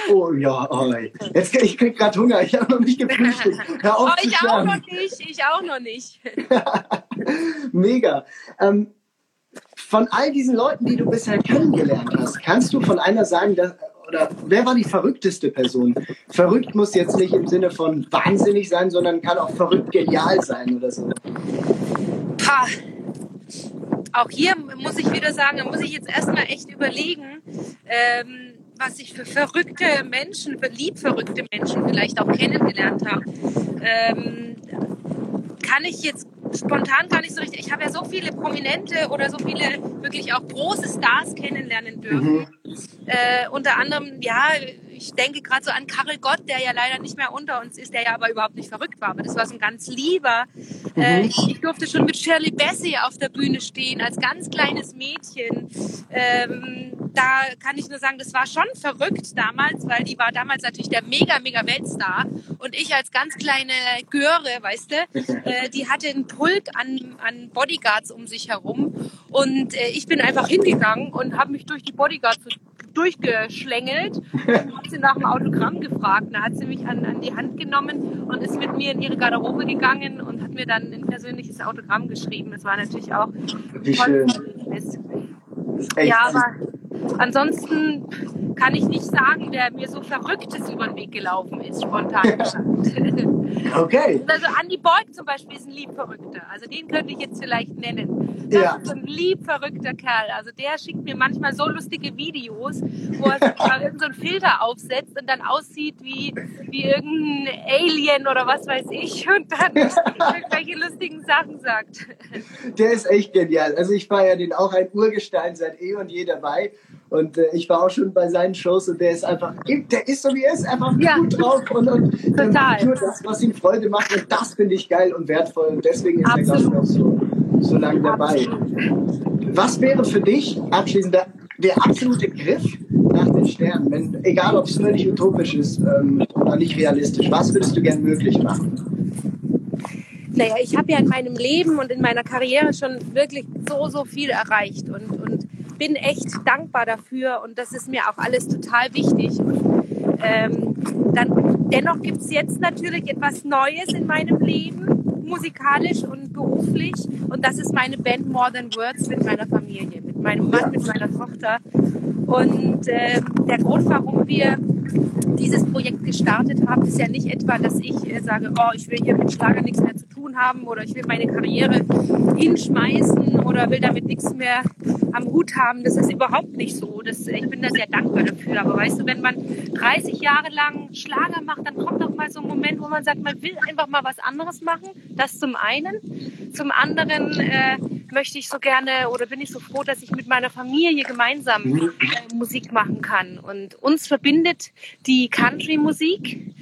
Oh ja, oh, jetzt ich krieg gerade Hunger. Ich habe noch nicht gefrühstückt. Hör auf oh, ich auch noch nicht. Ich auch noch nicht. Mega. Ähm, von all diesen Leuten, die du bisher kennengelernt hast, kannst du von einer sagen, dass, oder wer war die verrückteste Person? Verrückt muss jetzt nicht im Sinne von wahnsinnig sein, sondern kann auch verrückt genial sein oder so. Pah. Auch hier muss ich wieder sagen, da muss ich jetzt erstmal echt überlegen, ähm, was ich für verrückte Menschen, für lieb verrückte Menschen vielleicht auch kennengelernt habe. Ähm, kann ich jetzt spontan gar nicht so richtig. Ich habe ja so viele Prominente oder so viele wirklich auch große Stars kennenlernen dürfen. Mhm. Äh, unter anderem, ja, ich denke gerade so an Karel Gott, der ja leider nicht mehr unter uns ist, der ja aber überhaupt nicht verrückt war. Aber das war so ein ganz lieber. Mhm. Äh, ich, ich, durfte schon mit Shirley Bassey auf der Bühne stehen, als ganz kleines Mädchen. Ähm, da kann ich nur sagen, das war schon verrückt damals, weil die war damals natürlich der mega, mega Weltstar. Und ich als ganz kleine Göre, weißt du, äh, die hatte einen Pulk an, an Bodyguards um sich herum. Und äh, ich bin einfach hingegangen und habe mich durch die Bodyguards durchgeschlängelt und habe sie nach dem Autogramm gefragt. Da hat sie mich an, an die Hand genommen und ist mit mir in ihre Garderobe gegangen und hat mir dann ein persönliches Autogramm geschrieben. Das war natürlich auch Wie schön. Ja, aber ansonsten kann ich nicht sagen, wer mir so Verrücktes über den Weg gelaufen ist, spontan gesagt. Okay. Also Andy Boyd zum Beispiel ist ein liebverrückter. Also den könnte ich jetzt vielleicht nennen. Das Ja. ist ein liebverrückter Kerl. Also der schickt mir manchmal so lustige Videos, wo er sich mal irgend so einen Filter aufsetzt und dann aussieht wie, wie irgendein Alien oder was weiß ich und dann irgendwelche lustigen Sachen sagt. Der ist echt genial. Also ich war ja den auch ein Urgestein seit eh und je dabei. Und äh, ich war auch schon bei seinen Shows und der ist einfach, der ist so wie er ist, einfach Ja. gut drauf und, und Total. nur das, was ihm Freude macht. Und das finde ich geil und wertvoll. Und deswegen ist er, glaube ich, Absolut. auch so, so lange dabei. Was wäre für dich abschließend der, der absolute Griff nach den Sternen? Wenn, egal, ob es völlig utopisch ist ähm, oder nicht realistisch. Was würdest du gern möglich machen? Naja, ich habe ja in meinem Leben und in meiner Karriere schon wirklich so, so viel erreicht und, und bin echt dankbar dafür und das ist mir auch alles total wichtig. Und, ähm, dann, dennoch gibt es jetzt natürlich etwas Neues in meinem Leben, musikalisch und beruflich und das ist meine Band More Than Words mit meiner Familie, mit meinem Mann, mit meiner Tochter. Und ähm, der Grund, warum wir dieses Projekt gestartet haben, ist ja nicht etwa, dass ich äh, sage, oh, ich will hier mit Schlager nichts mehr zu tun haben oder ich will meine Karriere hinschmeißen oder will damit nichts mehr am Hut haben. Das ist überhaupt nicht so. Das, ich bin da sehr dankbar dafür. Aber weißt du, wenn man 30 Jahre lang Schlager macht, dann kommt auch mal so ein Moment, wo man sagt, man will einfach mal was anderes machen. Das zum einen. Zum anderen äh, möchte ich so gerne oder bin ich so froh, dass ich mit meiner Familie gemeinsam äh, Musik machen kann. Und uns verbindet die Country-Musik.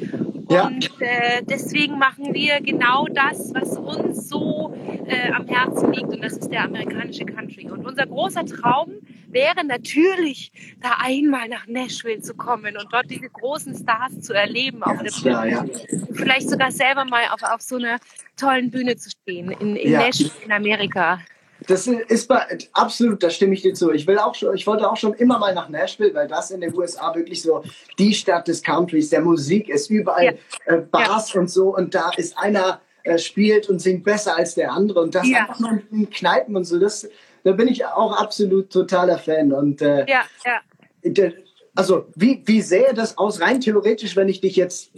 Ja. Und äh, deswegen machen wir genau das, was uns so äh, am Herzen liegt. Und das ist der amerikanische Country. Und unser großer Traum wäre natürlich, da einmal nach Nashville zu kommen und dort diese großen Stars zu erleben auf der klar, ja. Vielleicht sogar selber mal auf, auf so einer tollen Bühne zu stehen in, in Ja. Nashville in Amerika. Das ist bei, absolut, da stimme ich dir zu. Ich will auch schon, ich wollte auch schon immer mal nach Nashville, weil das in den USA wirklich so die Stadt des Countries, der Musik ist, überall äh, Bars und so und da ist einer äh, spielt und singt besser als der andere und das Ja. einfach nur in Kneipen und so. Das, da bin ich auch absolut totaler Fan und äh, Ja, ja. also wie, wie sähe das aus rein theoretisch, wenn ich dich jetzt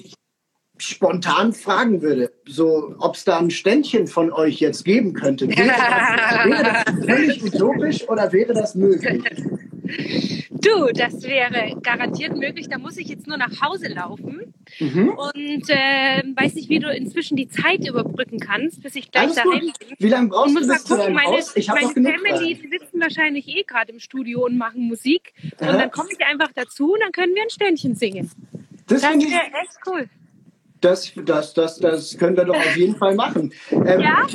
spontan fragen würde, so ob es da ein Ständchen von euch jetzt geben könnte. Wäre das, wäre das völlig utopisch oder wäre das möglich? Du, das wäre garantiert möglich. Da muss ich jetzt nur nach Hause laufen Mhm. und äh, weiß nicht, wie du inzwischen die Zeit überbrücken kannst, bis ich gleich Alles daheim gut. bin. Wie lange brauchst du bis zu gucken, deinem meine, Haus? Ich habe noch genug Family, die sitzen wahrscheinlich eh gerade im Studio und machen Musik. Und Aha. dann komme ich einfach dazu und dann können wir ein Ständchen singen. Das, Das finde ich, wäre echt cool. Das, das, das, das können wir doch auf jeden Fall machen. Ähm, Ja?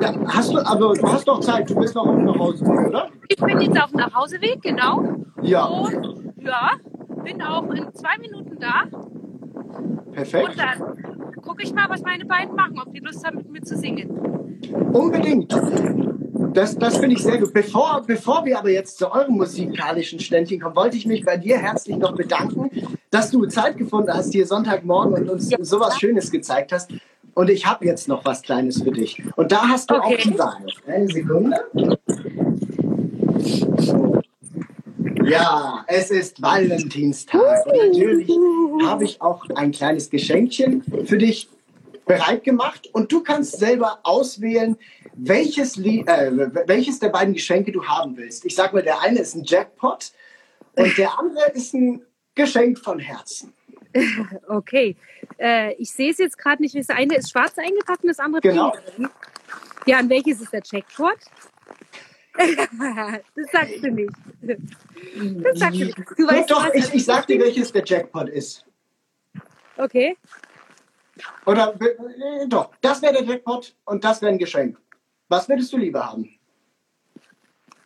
ja, hast du, aber du hast doch Zeit, du bist noch auf dem Nachhauseweg, oder? Ich bin jetzt auf dem Nachhauseweg, genau. Ja, Und ja, bin auch in zwei Minuten da. perfekt. Und dann gucke ich mal, was meine beiden machen, ob die Lust haben, mit mir zu singen. Unbedingt. Das, das finde ich sehr gut. Bevor, bevor wir aber jetzt zu eurem musikalischen Ständchen kommen, wollte ich mich bei dir herzlich noch bedanken, dass du Zeit gefunden hast hier Sonntagmorgen und uns sowas Schönes gezeigt hast. Und ich habe jetzt noch was Kleines für dich. Und da hast du auch Okay. die Wahl. Eine Sekunde. Ja, es ist Valentinstag. Und natürlich habe ich auch ein kleines Geschenkchen für dich bereit gemacht und du kannst selber auswählen, welches, äh, welches der beiden Geschenke du haben willst. Ich sag mal, der eine ist ein Jackpot und der andere ist ein Geschenk von Herzen. Okay. Äh, ich sehe es jetzt gerade nicht. Das eine ist schwarz eingepackt und das andere Genau. pink. Ja, und welches ist der Jackpot? das sagst du nicht. Das sagst du nicht. Du Doch, weißt doch, was, ich, ich sag dir, welches der Jackpot ist. Okay. Oder äh, doch, das wäre der Jackpot und das wäre ein Geschenk. Was würdest du lieber haben?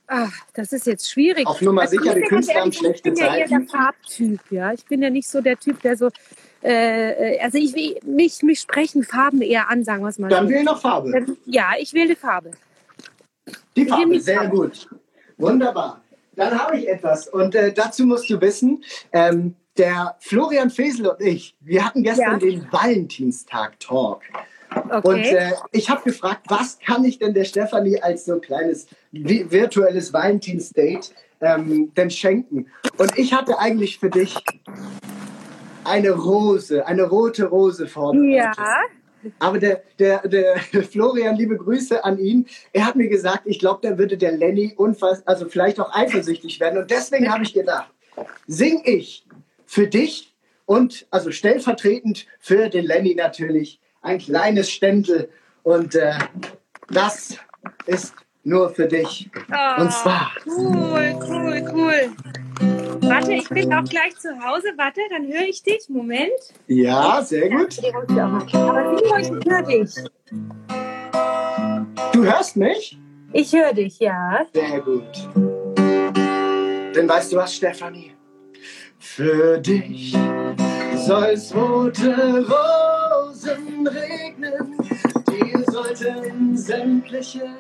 Ach, das ist jetzt schwierig. Auf Nummer Also, sicher, ich die Künstler haben schlechte Ich bin ja eher Zeiten. der Farbtyp, ja. Ich bin ja nicht so der Typ, der so, äh, also ich will, mich, mich sprechen Farben eher an, sagen wir es mal Dann so. wähl noch Farbe. Ja, ich wähle Farbe. Die Farbe, sehr Farbe. gut. Wunderbar. Dann habe ich etwas. Und äh, dazu musst du wissen, ähm, der Florian Fesel und ich, wir hatten gestern Ja. den Valentinstag-Talk. Okay. Und äh, ich habe gefragt, was kann ich denn der Stefanie als so kleines vi virtuelles Valentin's-Date ähm, denn schenken? Und ich hatte eigentlich für dich eine Rose, eine rote Rose vorbereitet. Ja. Aber der, der, der Florian, liebe Grüße an ihn, er hat mir gesagt, ich glaube, da würde der Lenny unfassbar, also vielleicht auch eifersüchtig werden. Und deswegen habe ich gedacht, sing ich für dich und also stellvertretend für den Lenny natürlich ein kleines Ständel. Und äh, das ist nur für dich. Oh, und zwar. Cool, cool, cool. Warte, ich bin auch gleich zu Hause. Warte, dann höre ich dich. Moment. Ja, sehr gut. Aber ich höre dich. Du hörst mich? Ich höre dich, ja. Sehr gut. Denn weißt du was, Stefanie? Für dich soll's rote Rosen regnen. Dir sollten sämtliche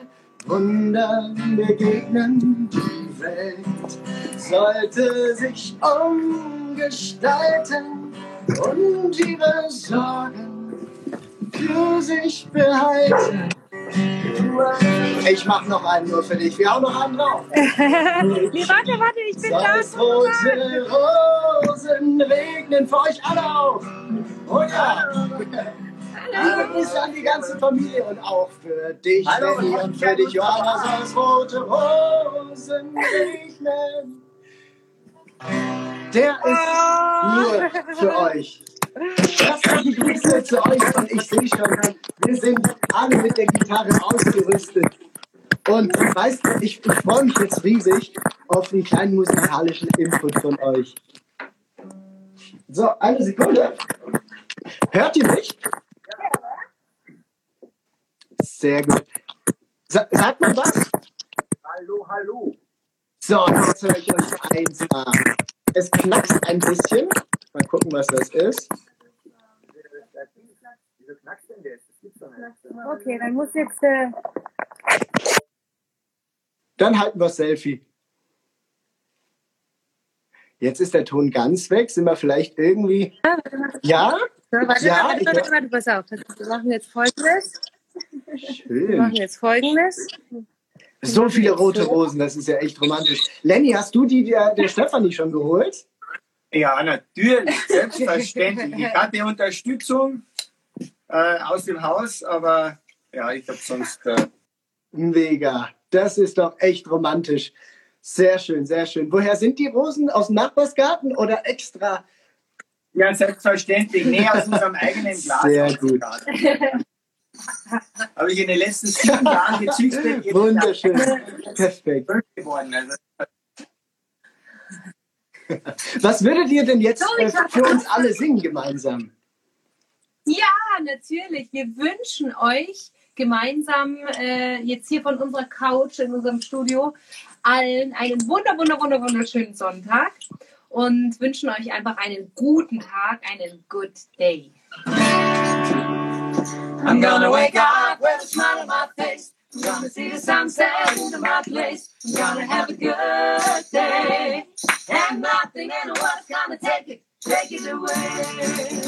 Wunder begegnen. Die Welt sollte sich umgestalten und ihre Sorgen für sich behalten. Ich mach noch einen nur für dich. Wir haben noch einen drauf. nee, warte, warte, ich bin da. rote Rosen regnen für euch alle auf. Oh ja. Liebe Grüße an die ganze Familie und auch für dich, Hallo, Lenny, und für dich, Johanna, soll es rote Rosen regnen. Der ist nur für euch. Herzliche Grüße zu euch und ich sehe schon, wir sind alle mit der Gitarre ausgerüstet. Und weißt du, ich, ich freue mich jetzt riesig auf einen kleinen musikalischen Input von euch. So, eine Sekunde. Hört ihr mich? Sehr gut. Sa sagt man was? Hallo, hallo. So, jetzt höre ich euch eins an. Es knackst ein bisschen. Mal gucken, was das ist. Wieso knackst denn das? Das gibt's doch nicht. Okay, dann muss jetzt. Äh dann halten wir Selfie. Jetzt ist der Ton ganz weg. Sind wir vielleicht irgendwie. Ja? Warte, ja, warte, warte, warte, pass auf. Wir machen jetzt folgendes. Schön. Wir machen jetzt folgendes. So viele rote Rosen, das ist ja echt romantisch. Lenny, hast du die der, der Stefanie schon geholt? Ja, natürlich, selbstverständlich. Ich hatte Unterstützung äh, aus dem Haus, aber ja, ich habe sonst. Äh Mega, das ist doch echt romantisch. Sehr schön, sehr schön. Woher sind die Rosen? Aus dem Nachbarsgarten oder extra? Ja, selbstverständlich. Nee, aus unserem eigenen Glas. Sehr gut. Habe ich in den letzten sieben Jahren gezüchtet. Wunderschön. Perfekt. Geworden. Also, was würdet ihr denn jetzt äh, für uns alle singen gemeinsam? Ja, natürlich. Wir wünschen euch gemeinsam äh, jetzt hier von unserer Couch in unserem Studio allen einen wunder, wunder, wunder, wunderschönen Sonntag und wünschen euch einfach einen guten Tag, einen good day. I'm gonna wake up with a smile on my face. I'm gonna see the sunset in my place. I'm gonna have a good day. And nothing in the world's gonna take it, take it away.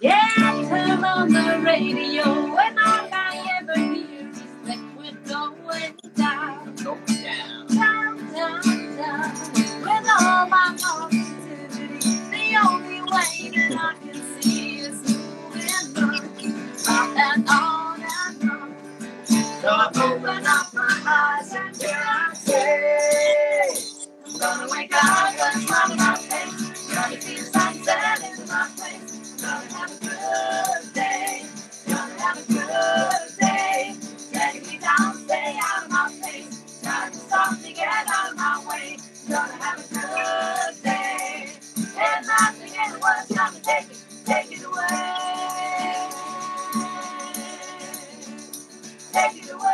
Yeah, I turn on the radio and all I ever hear is that we're going down, down, down, down, down. With all my positivity, gonna have a good day, and take it, take it away. Take it away.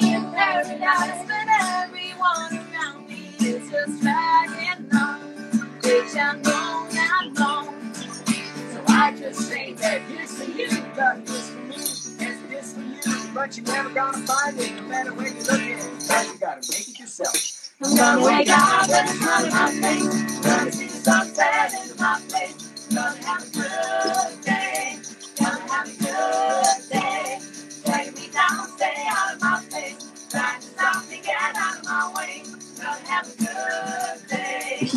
In paradise, but everyone around me is just dragging on, I'm. So I just say that this for you, this for me, and this for you, but you're never gonna find it, no matter where you're looking. But you gotta make it yourself. I'm gonna wake up with a smile on my face. Gonna see the sunset into my face. Gonna have a good day. Gonna have a good day. Taking me down, stay out of my face. Trying to stop me, get out of my way. Gonna have a good day.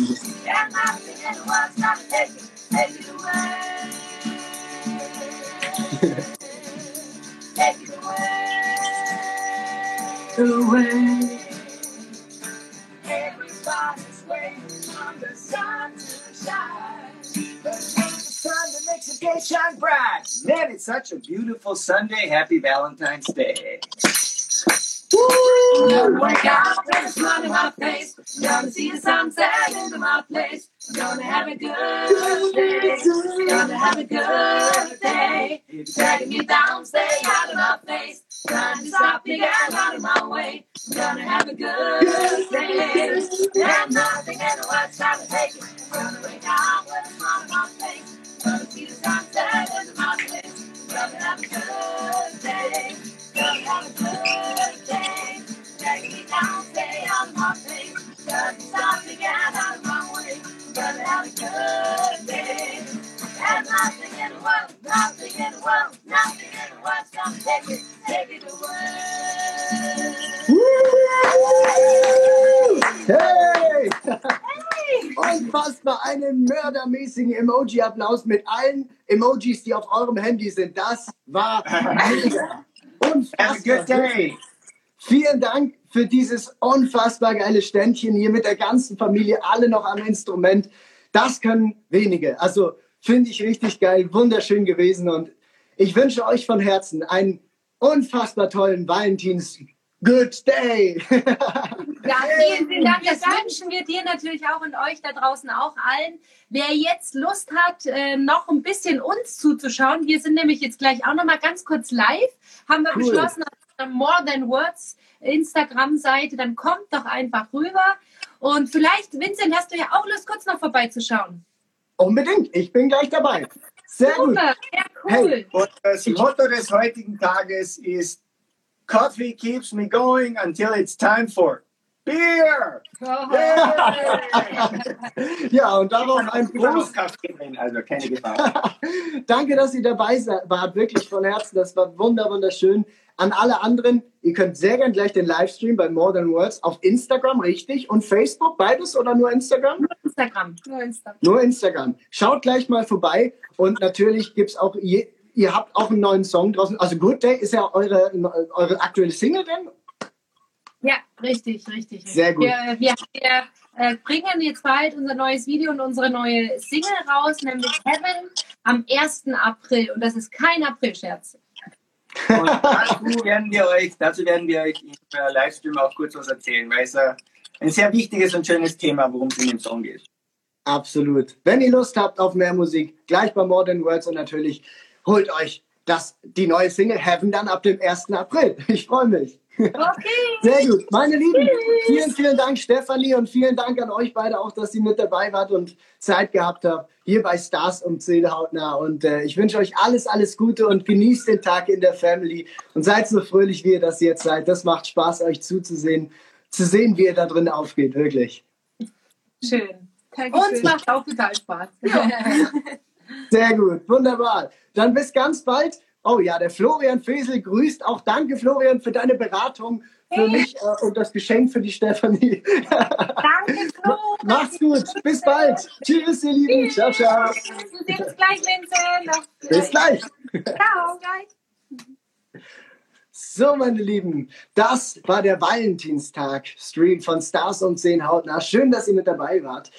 And nothing in the world's gonna take it, take it away. Take it away. Away. That makes the day shine bright. Man, it's such a beautiful Sunday. Happy Valentine's Day. Gonna wake up with a smile my face. Gonna see the sunset into my place. Gonna have a good day. Gonna have a good day. Dragging me down, stay out of my face. Trying to stop me, get out of my way. Gonna have a good day. And nothing in the world's gonna take it. Gonna wake up Emoji-Applaus mit allen Emojis, die auf eurem Handy sind. Das war mega. Unfassbar. Vielen Dank für dieses unfassbar geile Ständchen hier mit der ganzen Familie, alle noch am Instrument. Das können wenige. Also finde ich richtig geil, wunderschön gewesen und ich wünsche euch von Herzen einen unfassbar tollen Valentins Good Day. Ja, vielen, vielen Dank. Das wünschen wir dir natürlich auch und euch da draußen auch allen. Wer jetzt Lust hat, äh, noch ein bisschen uns zuzuschauen, wir sind nämlich jetzt gleich auch noch mal ganz kurz live, haben wir Cool. beschlossen auf der More Than Words Instagram-Seite, dann kommt doch einfach rüber. Und vielleicht, Vincent, hast du ja auch Lust, kurz noch vorbeizuschauen. Unbedingt, ich bin gleich dabei. Sehr gut. Super, ja, cool. Hey. Und das Motto des heutigen Tages ist Coffee keeps me going until it's time for Beer. Ja, und darauf ein ein Prost. Also keine Gefahr. Danke, dass ihr dabei wart, wirklich von Herzen. Das war wunder, wunderschön. An alle anderen, ihr könnt sehr gern gleich den Livestream bei More Than Words auf Instagram, richtig? Und Facebook, beides oder nur Instagram? Instagram. Nur Instagram. Nur Instagram. Schaut gleich mal vorbei und natürlich gibt's auch, je, ihr habt auch einen neuen Song draußen. Also Good Day ist ja eure, eure aktuelle Single denn? Ja, richtig, richtig. richtig. Sehr gut. Wir, wir, wir äh, bringen jetzt bald unser neues Video und unsere neue Single raus, nämlich Heaven, am 1. April. Und das ist kein Aprilscherz. Und dazu werden wir euch, dazu werden wir euch im Livestream auch kurz was erzählen, weil es ein sehr wichtiges und schönes Thema, worum es in dem Song geht. Absolut. Wenn ihr Lust habt auf mehr Musik, gleich bei More Than Words und natürlich holt euch das, die neue Single Heaven dann ab dem 1. April. Ich freue mich. Okay. Sehr gut. Meine Lieben, vielen, vielen Dank, Stefanie, und vielen Dank an euch beide auch, dass ihr mit dabei wart und Zeit gehabt habt hier bei Stars und Zähnehautnah. Und äh, ich wünsche euch alles, alles Gute und genießt den Tag in der Family und seid so fröhlich, wie ihr das jetzt seid. Das macht Spaß, euch zuzusehen, zu sehen, wie ihr da drin aufgeht, wirklich. Schön. Dankeschön. Uns macht auch total Spaß. Sehr gut, wunderbar. Dann bis ganz bald. Oh ja, der Florian Fesel grüßt. Auch danke, Florian, für deine Beratung für mich äh, und das Geschenk für die Stefanie. Danke, Flo. Macht's gut. Bis bald. Tschüss, ihr Lieben. Ciao, ciao. Wir sehen uns gleich, Vincent. Bis gleich. Ciao. Gleich. So, meine Lieben, das war der Valentinstag-Stream von Stars und 10 Hautnah. Schön, dass ihr mit dabei wart.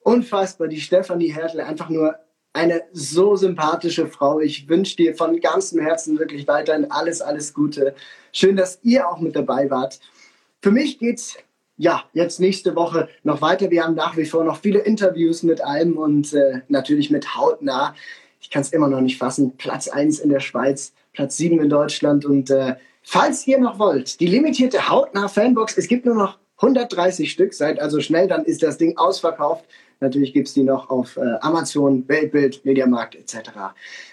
Unfassbar, die Stefanie Hertel, einfach nur eine so sympathische Frau. Ich wünsche dir von ganzem Herzen wirklich weiterhin alles, alles Gute. Schön, dass ihr auch mit dabei wart. Für mich geht's ja jetzt nächste Woche noch weiter. Wir haben nach wie vor noch viele Interviews mit Alben und äh, natürlich mit Hautnah. Ich kann es immer noch nicht fassen. Platz 1 in der Schweiz, Platz 7 in Deutschland. Und äh, falls ihr noch wollt, die limitierte Hautnah Fanbox, es gibt nur noch 130 Stück, seid also schnell, dann ist das Ding ausverkauft. Natürlich gibt es die noch auf äh, Amazon, Weltbild, Mediamarkt etc.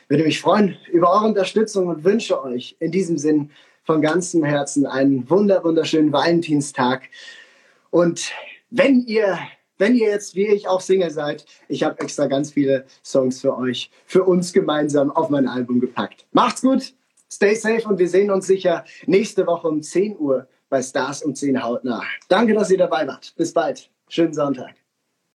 Würde mich freuen über eure Unterstützung und wünsche euch in diesem Sinn von ganzem Herzen einen wunder wunderschönen Valentinstag. Und wenn ihr wenn ihr jetzt wie ich auch Single seid, ich habe extra ganz viele Songs für euch, für uns gemeinsam auf mein Album gepackt. Macht's gut, stay safe und wir sehen uns sicher nächste Woche um 10 Uhr bei Stars um 10 hautnah. Danke, dass ihr dabei wart. Bis bald. Schönen Sonntag.